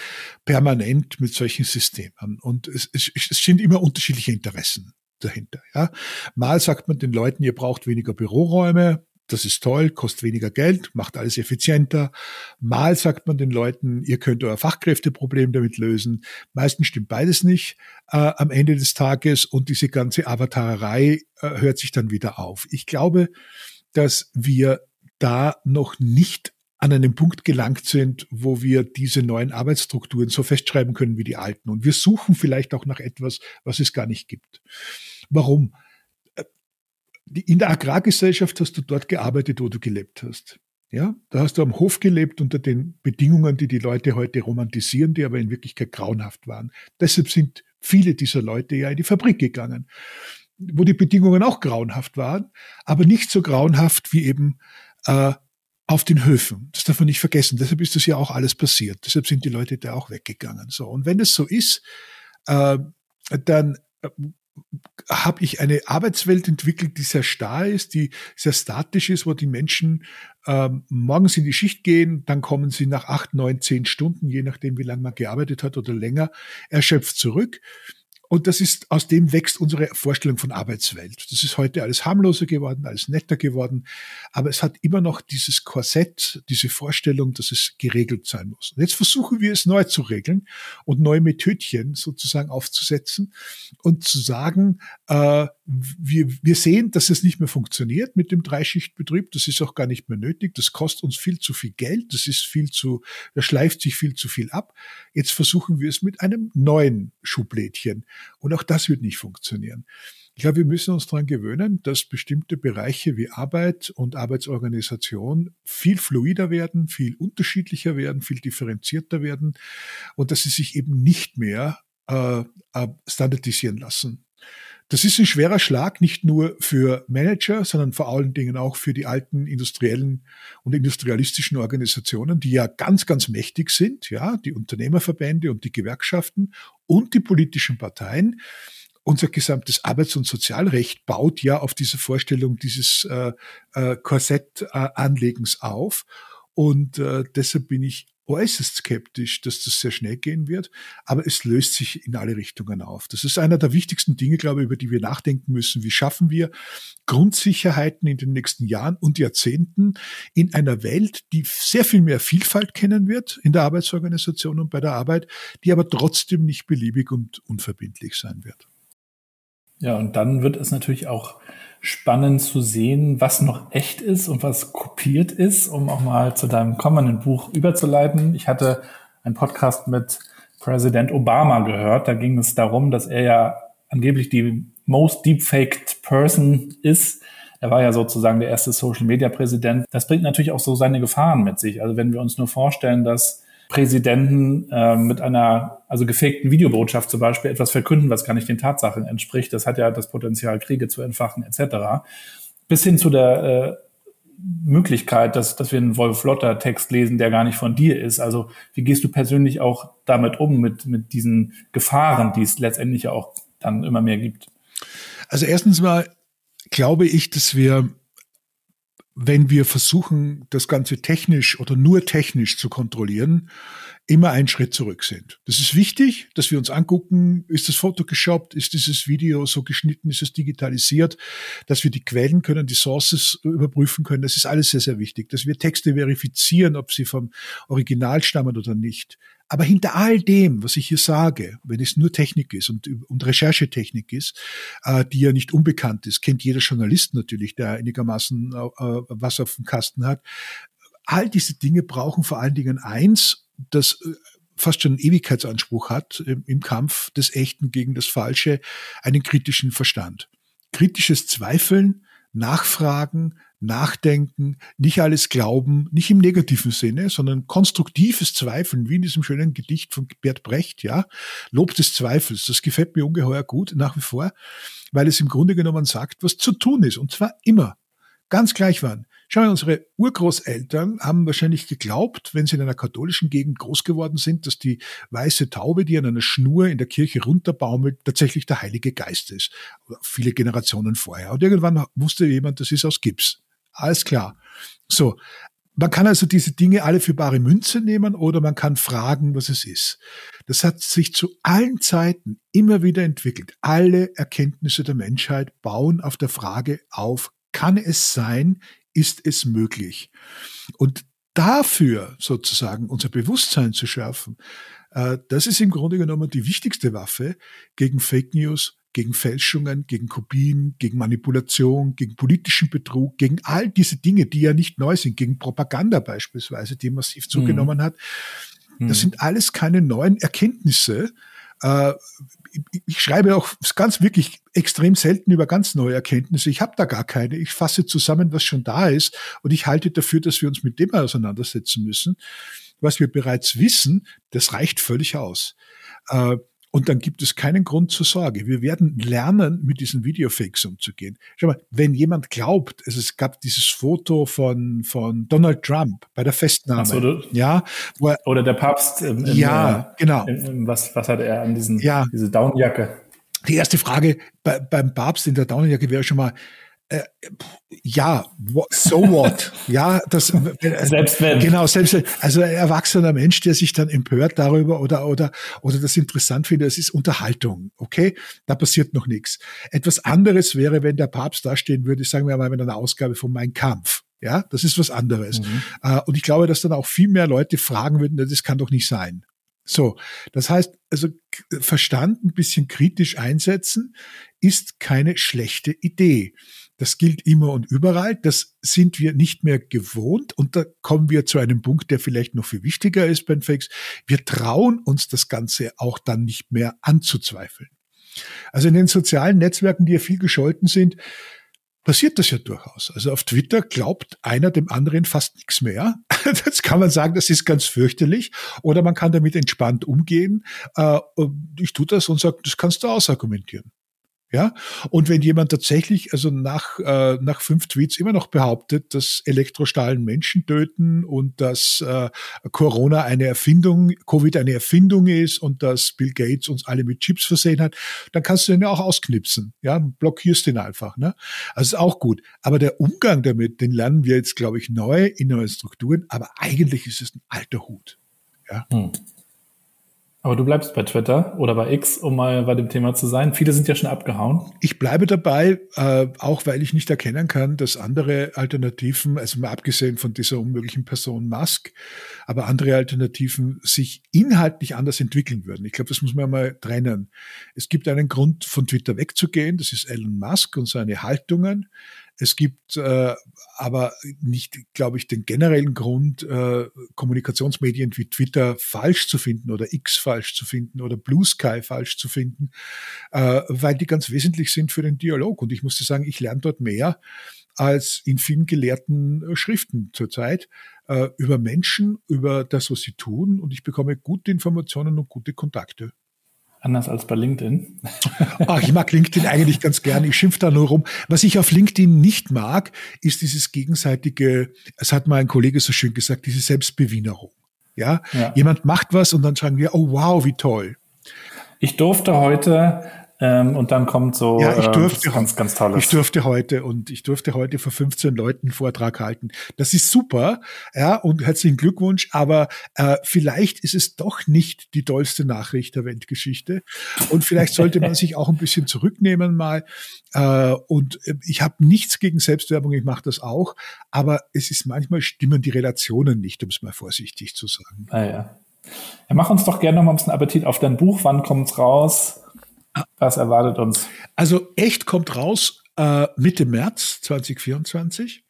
permanent mit solchen Systemen. Und es, es, es sind immer unterschiedliche Interessen dahinter. Ja. Mal sagt man den Leuten, ihr braucht weniger Büroräume, das ist toll, kostet weniger Geld, macht alles effizienter. Mal sagt man den Leuten, ihr könnt euer Fachkräfteproblem damit lösen. Meistens stimmt beides nicht äh, am Ende des Tages und diese ganze Avatarerei äh, hört sich dann wieder auf. Ich glaube, dass wir da noch nicht an einem Punkt gelangt sind, wo wir diese neuen Arbeitsstrukturen so festschreiben können wie die alten. Und wir suchen vielleicht auch nach etwas, was es gar nicht gibt. Warum? In der Agrargesellschaft hast du dort gearbeitet, wo du gelebt hast. Ja, da hast du am Hof gelebt unter den Bedingungen, die die Leute heute romantisieren, die aber in Wirklichkeit grauenhaft waren. Deshalb sind viele dieser Leute ja in die Fabrik gegangen, wo die Bedingungen auch grauenhaft waren, aber nicht so grauenhaft wie eben äh, auf den Höfen. Das darf man nicht vergessen. Deshalb ist das ja auch alles passiert. Deshalb sind die Leute da auch weggegangen. So und wenn es so ist, äh, dann äh, habe ich eine Arbeitswelt entwickelt, die sehr starr ist, die sehr statisch ist, wo die Menschen ähm, morgens in die Schicht gehen, dann kommen sie nach acht, neun, zehn Stunden, je nachdem, wie lange man gearbeitet hat oder länger, erschöpft zurück. Und das ist, aus dem wächst unsere Vorstellung von Arbeitswelt. Das ist heute alles harmloser geworden, alles netter geworden. Aber es hat immer noch dieses Korsett, diese Vorstellung, dass es geregelt sein muss. Und jetzt versuchen wir es neu zu regeln und neue Methodchen sozusagen aufzusetzen und zu sagen, äh, wir, wir sehen, dass es nicht mehr funktioniert mit dem Dreischichtbetrieb. Das ist auch gar nicht mehr nötig. Das kostet uns viel zu viel Geld. Das ist viel zu, da schleift sich viel zu viel ab. Jetzt versuchen wir es mit einem neuen Schublädchen. Und auch das wird nicht funktionieren. Ich glaube, wir müssen uns daran gewöhnen, dass bestimmte Bereiche wie Arbeit und Arbeitsorganisation viel fluider werden, viel unterschiedlicher werden, viel differenzierter werden und dass sie sich eben nicht mehr äh, äh standardisieren lassen. Das ist ein schwerer Schlag, nicht nur für Manager, sondern vor allen Dingen auch für die alten industriellen und industrialistischen Organisationen, die ja ganz, ganz mächtig sind, ja, die Unternehmerverbände und die Gewerkschaften und die politischen Parteien. Unser gesamtes Arbeits- und Sozialrecht baut ja auf diese Vorstellung dieses äh, äh, Korsettanlegens äh, auf. Und äh, deshalb bin ich äußerst skeptisch, dass das sehr schnell gehen wird, aber es löst sich in alle Richtungen auf. Das ist einer der wichtigsten Dinge, glaube ich, über die wir nachdenken müssen. Wie schaffen wir Grundsicherheiten in den nächsten Jahren und Jahrzehnten in einer Welt, die sehr viel mehr Vielfalt kennen wird in der Arbeitsorganisation und bei der Arbeit, die aber trotzdem nicht beliebig und unverbindlich sein wird. Ja, und dann wird es natürlich auch spannend zu sehen, was noch echt ist und was kopiert ist, um auch mal zu deinem kommenden Buch überzuleiten. Ich hatte einen Podcast mit Präsident Obama gehört. Da ging es darum, dass er ja angeblich die most deepfaked person ist. Er war ja sozusagen der erste Social Media Präsident. Das bringt natürlich auch so seine Gefahren mit sich. Also wenn wir uns nur vorstellen, dass Präsidenten äh, mit einer also gefakten Videobotschaft zum Beispiel etwas verkünden, was gar nicht den Tatsachen entspricht. Das hat ja das Potenzial, Kriege zu entfachen etc. Bis hin zu der äh, Möglichkeit, dass, dass wir einen Wolf-Lotter-Text lesen, der gar nicht von dir ist. Also wie gehst du persönlich auch damit um, mit, mit diesen Gefahren, die es letztendlich auch dann immer mehr gibt? Also erstens mal glaube ich, dass wir wenn wir versuchen, das Ganze technisch oder nur technisch zu kontrollieren, immer einen Schritt zurück sind. Das ist wichtig, dass wir uns angucken, ist das Foto geshoppt, ist dieses Video so geschnitten, ist es digitalisiert, dass wir die Quellen können, die Sources überprüfen können. Das ist alles sehr, sehr wichtig, dass wir Texte verifizieren, ob sie vom Original stammen oder nicht. Aber hinter all dem, was ich hier sage, wenn es nur Technik ist und, und Recherchetechnik ist, äh, die ja nicht unbekannt ist, kennt jeder Journalist natürlich, der einigermaßen äh, äh, was auf dem Kasten hat. All diese Dinge brauchen vor allen Dingen eins, das äh, fast schon einen Ewigkeitsanspruch hat im, im Kampf des Echten gegen das Falsche, einen kritischen Verstand. Kritisches Zweifeln, Nachfragen, Nachdenken, nicht alles glauben, nicht im negativen Sinne, sondern konstruktives Zweifeln, wie in diesem schönen Gedicht von Bert Brecht, ja. Lob des Zweifels, das gefällt mir ungeheuer gut nach wie vor, weil es im Grunde genommen sagt, was zu tun ist, und zwar immer. Ganz gleich wann. Schau mal, unsere Urgroßeltern haben wahrscheinlich geglaubt, wenn sie in einer katholischen Gegend groß geworden sind, dass die weiße Taube, die an einer Schnur in der Kirche runterbaumelt, tatsächlich der Heilige Geist ist. Viele Generationen vorher. Und irgendwann wusste jemand, das ist aus Gips. Alles klar. So. Man kann also diese Dinge alle für bare Münze nehmen oder man kann fragen, was es ist. Das hat sich zu allen Zeiten immer wieder entwickelt. Alle Erkenntnisse der Menschheit bauen auf der Frage auf, kann es sein, ist es möglich? Und dafür sozusagen unser Bewusstsein zu schärfen, äh, das ist im Grunde genommen die wichtigste Waffe gegen Fake News, gegen Fälschungen, gegen Kopien, gegen Manipulation, gegen politischen Betrug, gegen all diese Dinge, die ja nicht neu sind, gegen Propaganda beispielsweise, die massiv zugenommen mhm. hat. Das mhm. sind alles keine neuen Erkenntnisse. Äh, ich schreibe auch ganz wirklich extrem selten über ganz neue Erkenntnisse. Ich habe da gar keine. Ich fasse zusammen, was schon da ist. Und ich halte dafür, dass wir uns mit dem auseinandersetzen müssen. Was wir bereits wissen, das reicht völlig aus. Äh, und dann gibt es keinen Grund zur Sorge. Wir werden lernen, mit diesen Videofakes umzugehen. Schau mal, wenn jemand glaubt, es gab dieses Foto von, von Donald Trump bei der Festnahme. Ach so, ja, er, oder der Papst. Im, im, ja, äh, genau. Im, was, was hat er an diesen, ja. diese Downjacke? Die erste Frage bei, beim Papst in der Downjacke wäre schon mal, äh, ja, so what? ja, das äh, selbst wenn genau selbst also ein erwachsener Mensch, der sich dann empört darüber oder oder oder das interessant findet, es ist Unterhaltung, okay? Da passiert noch nichts. Etwas anderes wäre, wenn der Papst da stehen würde, sagen wir mal mit einer Ausgabe von Mein Kampf. Ja, das ist was anderes. Mhm. Uh, und ich glaube, dass dann auch viel mehr Leute fragen würden, das kann doch nicht sein. So, das heißt, also Verstand ein bisschen kritisch einsetzen ist keine schlechte Idee. Das gilt immer und überall. Das sind wir nicht mehr gewohnt. Und da kommen wir zu einem Punkt, der vielleicht noch viel wichtiger ist bei Fakes. Wir trauen uns das Ganze auch dann nicht mehr anzuzweifeln. Also in den sozialen Netzwerken, die ja viel gescholten sind, passiert das ja durchaus. Also auf Twitter glaubt einer dem anderen fast nichts mehr. Das kann man sagen, das ist ganz fürchterlich. Oder man kann damit entspannt umgehen. Äh, ich tue das und sage, das kannst du ausargumentieren. Ja, und wenn jemand tatsächlich, also nach, äh, nach fünf Tweets immer noch behauptet, dass Elektrostrahlen Menschen töten und dass äh, Corona eine Erfindung, Covid eine Erfindung ist und dass Bill Gates uns alle mit Chips versehen hat, dann kannst du den ja auch ausknipsen. Ja, blockierst den einfach. Ne? Also ist auch gut. Aber der Umgang damit, den lernen wir jetzt, glaube ich, neu in neuen Strukturen. Aber eigentlich ist es ein alter Hut. Ja. Hm. Aber du bleibst bei Twitter oder bei X, um mal bei dem Thema zu sein. Viele sind ja schon abgehauen. Ich bleibe dabei, äh, auch weil ich nicht erkennen kann, dass andere Alternativen, also mal abgesehen von dieser unmöglichen Person Musk, aber andere Alternativen sich inhaltlich anders entwickeln würden. Ich glaube, das muss man mal trennen. Es gibt einen Grund, von Twitter wegzugehen. Das ist Elon Musk und seine Haltungen. Es gibt äh, aber nicht, glaube ich, den generellen Grund, äh, Kommunikationsmedien wie Twitter falsch zu finden oder X falsch zu finden oder Blue Sky falsch zu finden, äh, weil die ganz wesentlich sind für den Dialog. Und ich musste sagen, ich lerne dort mehr als in vielen gelehrten äh, Schriften zurzeit äh, über Menschen, über das, was sie tun. Und ich bekomme gute Informationen und gute Kontakte. Anders als bei LinkedIn. Ach, ich mag LinkedIn eigentlich ganz gerne. Ich schimpfe da nur rum. Was ich auf LinkedIn nicht mag, ist dieses gegenseitige, es hat mal ein Kollege so schön gesagt, diese Selbstbewienerung. Ja? ja. Jemand macht was und dann sagen wir, oh wow, wie toll. Ich durfte heute ähm, und dann kommt so ja, ich äh, durfte, äh, ganz, ganz tolles. Ich durfte heute und ich durfte heute vor 15 Leuten einen Vortrag halten. Das ist super, ja, und herzlichen Glückwunsch, aber äh, vielleicht ist es doch nicht die tollste Nachricht der Weltgeschichte. Und vielleicht sollte man sich auch ein bisschen zurücknehmen mal. Äh, und äh, ich habe nichts gegen Selbstwerbung, ich mache das auch, aber es ist manchmal stimmen die Relationen nicht, um es mal vorsichtig zu sagen. Ah, ja. Ja, mach uns doch gerne noch mal ein bisschen Appetit auf dein Buch. Wann kommt's raus? Was erwartet uns? Also echt kommt raus äh, Mitte März 2024.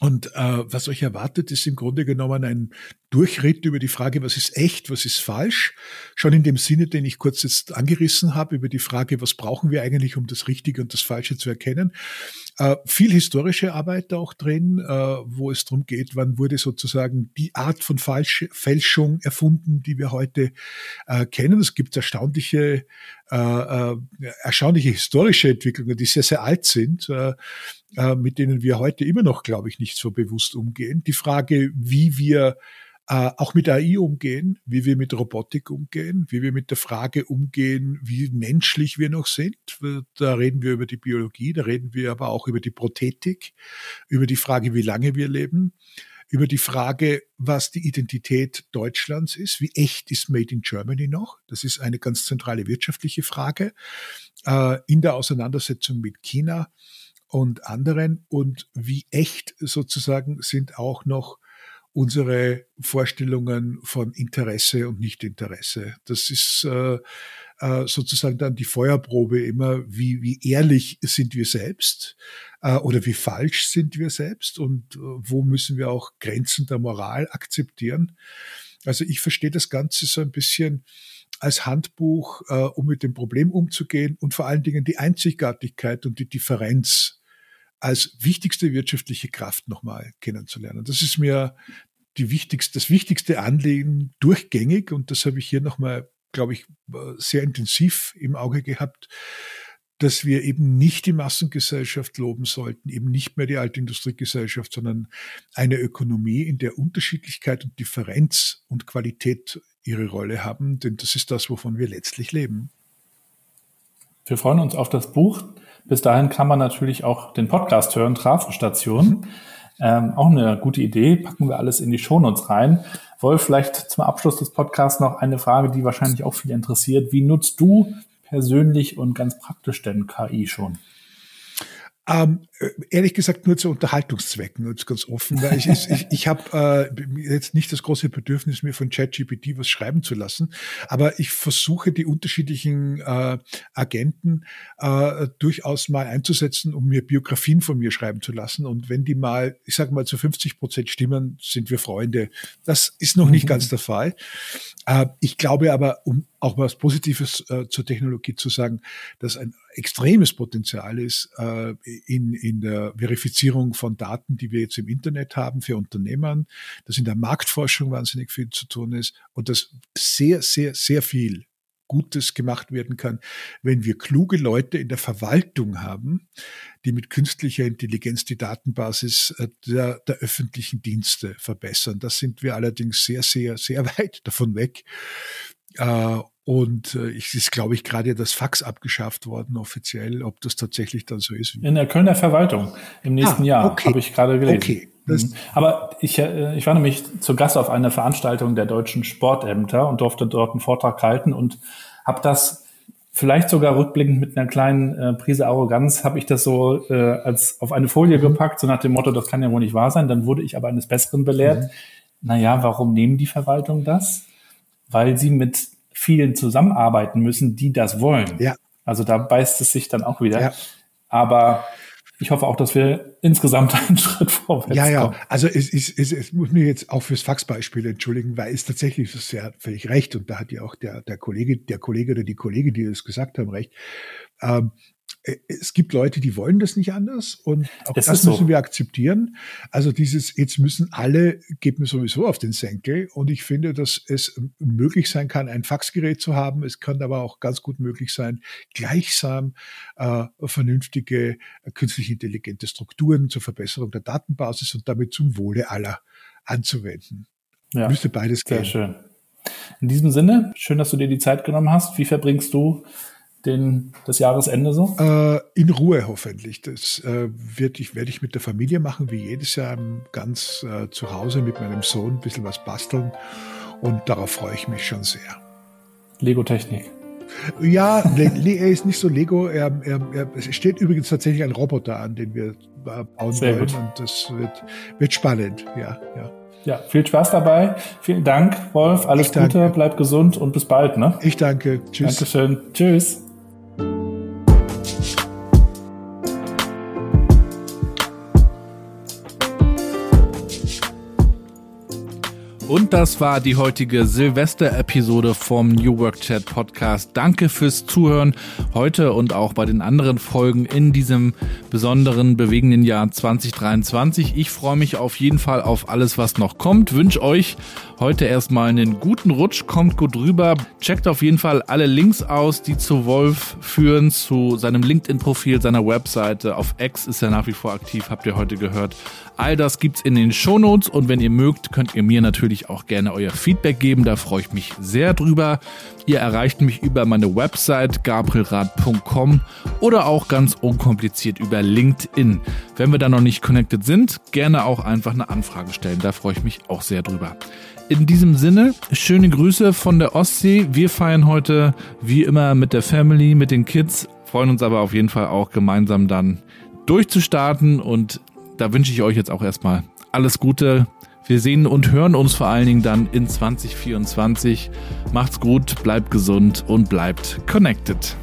Und äh, was euch erwartet, ist im Grunde genommen ein Durchritt über die Frage, was ist echt, was ist falsch. Schon in dem Sinne, den ich kurz jetzt angerissen habe, über die Frage, was brauchen wir eigentlich, um das Richtige und das Falsche zu erkennen. Äh, viel historische Arbeit auch drin, äh, wo es darum geht, wann wurde sozusagen die Art von Falsch Fälschung erfunden, die wir heute äh, kennen. Es gibt erstaunliche, äh, äh, erstaunliche historische Entwicklungen, die sehr, sehr alt sind äh, mit denen wir heute immer noch, glaube ich, nicht so bewusst umgehen. Die Frage, wie wir äh, auch mit AI umgehen, wie wir mit Robotik umgehen, wie wir mit der Frage umgehen, wie menschlich wir noch sind. Da reden wir über die Biologie, da reden wir aber auch über die Prothetik, über die Frage, wie lange wir leben, über die Frage, was die Identität Deutschlands ist, wie echt ist Made in Germany noch. Das ist eine ganz zentrale wirtschaftliche Frage äh, in der Auseinandersetzung mit China und anderen und wie echt sozusagen sind auch noch unsere Vorstellungen von Interesse und Nichtinteresse. Das ist äh, äh, sozusagen dann die Feuerprobe immer, wie, wie ehrlich sind wir selbst äh, oder wie falsch sind wir selbst und äh, wo müssen wir auch Grenzen der Moral akzeptieren. Also ich verstehe das Ganze so ein bisschen als Handbuch, äh, um mit dem Problem umzugehen und vor allen Dingen die Einzigartigkeit und die Differenz als wichtigste wirtschaftliche Kraft nochmal kennenzulernen. Das ist mir die wichtigste, das wichtigste Anliegen durchgängig und das habe ich hier nochmal, glaube ich, sehr intensiv im Auge gehabt, dass wir eben nicht die Massengesellschaft loben sollten, eben nicht mehr die alte Industriegesellschaft, sondern eine Ökonomie, in der Unterschiedlichkeit und Differenz und Qualität ihre Rolle haben, denn das ist das, wovon wir letztlich leben. Wir freuen uns auf das Buch. Bis dahin kann man natürlich auch den Podcast hören, Trafostation. Ähm, auch eine gute Idee. Packen wir alles in die Shownotes rein. Wolf, vielleicht zum Abschluss des Podcasts noch eine Frage, die wahrscheinlich auch viele interessiert. Wie nutzt du persönlich und ganz praktisch denn KI schon? Ähm, äh, ehrlich gesagt nur zu Unterhaltungszwecken, jetzt ganz offen, weil ich, ich, ich habe äh, jetzt nicht das große Bedürfnis, mir von ChatGPT was schreiben zu lassen, aber ich versuche die unterschiedlichen äh, Agenten äh, durchaus mal einzusetzen, um mir Biografien von mir schreiben zu lassen. Und wenn die mal, ich sage mal zu 50 Prozent stimmen, sind wir Freunde. Das ist noch nicht mhm. ganz der Fall. Äh, ich glaube aber, um auch was Positives äh, zur Technologie zu sagen, dass ein extremes Potenzial ist äh, in, in der Verifizierung von Daten, die wir jetzt im Internet haben für Unternehmern, dass in der Marktforschung wahnsinnig viel zu tun ist und dass sehr, sehr, sehr viel Gutes gemacht werden kann, wenn wir kluge Leute in der Verwaltung haben, die mit künstlicher Intelligenz die Datenbasis äh, der, der öffentlichen Dienste verbessern. Das sind wir allerdings sehr, sehr, sehr weit davon weg. Äh, und äh, es ist, glaube ich, gerade das Fax abgeschafft worden offiziell, ob das tatsächlich dann so ist. In der Kölner Verwaltung im nächsten ah, Jahr, okay. habe ich gerade gelesen. Okay, Mhm. Aber ich, äh, ich war nämlich zu Gast auf einer Veranstaltung der deutschen Sportämter und durfte dort einen Vortrag halten und habe das vielleicht sogar rückblickend mit einer kleinen äh, Prise Arroganz, habe ich das so äh, als auf eine Folie mhm. gepackt, so nach dem Motto, das kann ja wohl nicht wahr sein. Dann wurde ich aber eines Besseren belehrt. Mhm. Naja, warum nehmen die Verwaltung das? Weil sie mit vielen zusammenarbeiten müssen, die das wollen. Ja. Also da beißt es sich dann auch wieder. Ja. Aber ich hoffe auch, dass wir insgesamt einen Schritt vorwärts ja, ja. kommen. Also es, es, es, es muss mir jetzt auch fürs Faxbeispiel entschuldigen, weil es tatsächlich ist ja völlig recht und da hat ja auch der, der Kollege, der Kollege oder die Kollege, die das gesagt haben, recht. Ähm, äh, es gibt Leute, die wollen das nicht anders und auch das, das müssen so. wir akzeptieren. Also dieses, jetzt müssen alle, geht mir sowieso auf den Senkel und ich finde, dass es möglich sein kann, ein Faxgerät zu haben. Es kann aber auch ganz gut möglich sein, gleichsam äh, vernünftige äh, künstlich intelligente Strukturen zur Verbesserung der Datenbasis und damit zum Wohle aller anzuwenden. Ja, Müsste beides sehr gehen. schön. In diesem Sinne, schön, dass du dir die Zeit genommen hast. Wie verbringst du den, das Jahresende so? Äh, in Ruhe hoffentlich. Das äh, werd ich, werde ich mit der Familie machen, wie jedes Jahr ganz äh, zu Hause mit meinem Sohn ein bisschen was basteln. Und darauf freue ich mich schon sehr. Lego-Technik. Ja, er ist nicht so Lego. Er, er, er, es steht übrigens tatsächlich ein Roboter an, den wir äh, bauen Sehr wollen. Gut. Und das wird, wird spannend. Ja, ja. Ja, viel Spaß dabei. Vielen Dank, Wolf. Alles Gute, bleib gesund und bis bald. Ne? Ich danke. Tschüss. Dankeschön. Tschüss. Und das war die heutige Silvester-Episode vom New Work Chat Podcast. Danke fürs Zuhören heute und auch bei den anderen Folgen in diesem besonderen, bewegenden Jahr 2023. Ich freue mich auf jeden Fall auf alles, was noch kommt. Wünsche euch heute erstmal einen guten Rutsch, kommt gut rüber. Checkt auf jeden Fall alle Links aus, die zu Wolf führen, zu seinem LinkedIn-Profil, seiner Webseite. Auf X ist er nach wie vor aktiv, habt ihr heute gehört. All das gibt's in den Shownotes und wenn ihr mögt, könnt ihr mir natürlich auch gerne euer Feedback geben. Da freue ich mich sehr drüber. Ihr erreicht mich über meine Website gabrielrad.com oder auch ganz unkompliziert über LinkedIn. Wenn wir da noch nicht connected sind, gerne auch einfach eine Anfrage stellen. Da freue ich mich auch sehr drüber. In diesem Sinne, schöne Grüße von der Ostsee. Wir feiern heute wie immer mit der Family, mit den Kids, freuen uns aber auf jeden Fall auch gemeinsam dann durchzustarten und da wünsche ich euch jetzt auch erstmal alles Gute. Wir sehen und hören uns vor allen Dingen dann in 2024. Macht's gut, bleibt gesund und bleibt connected.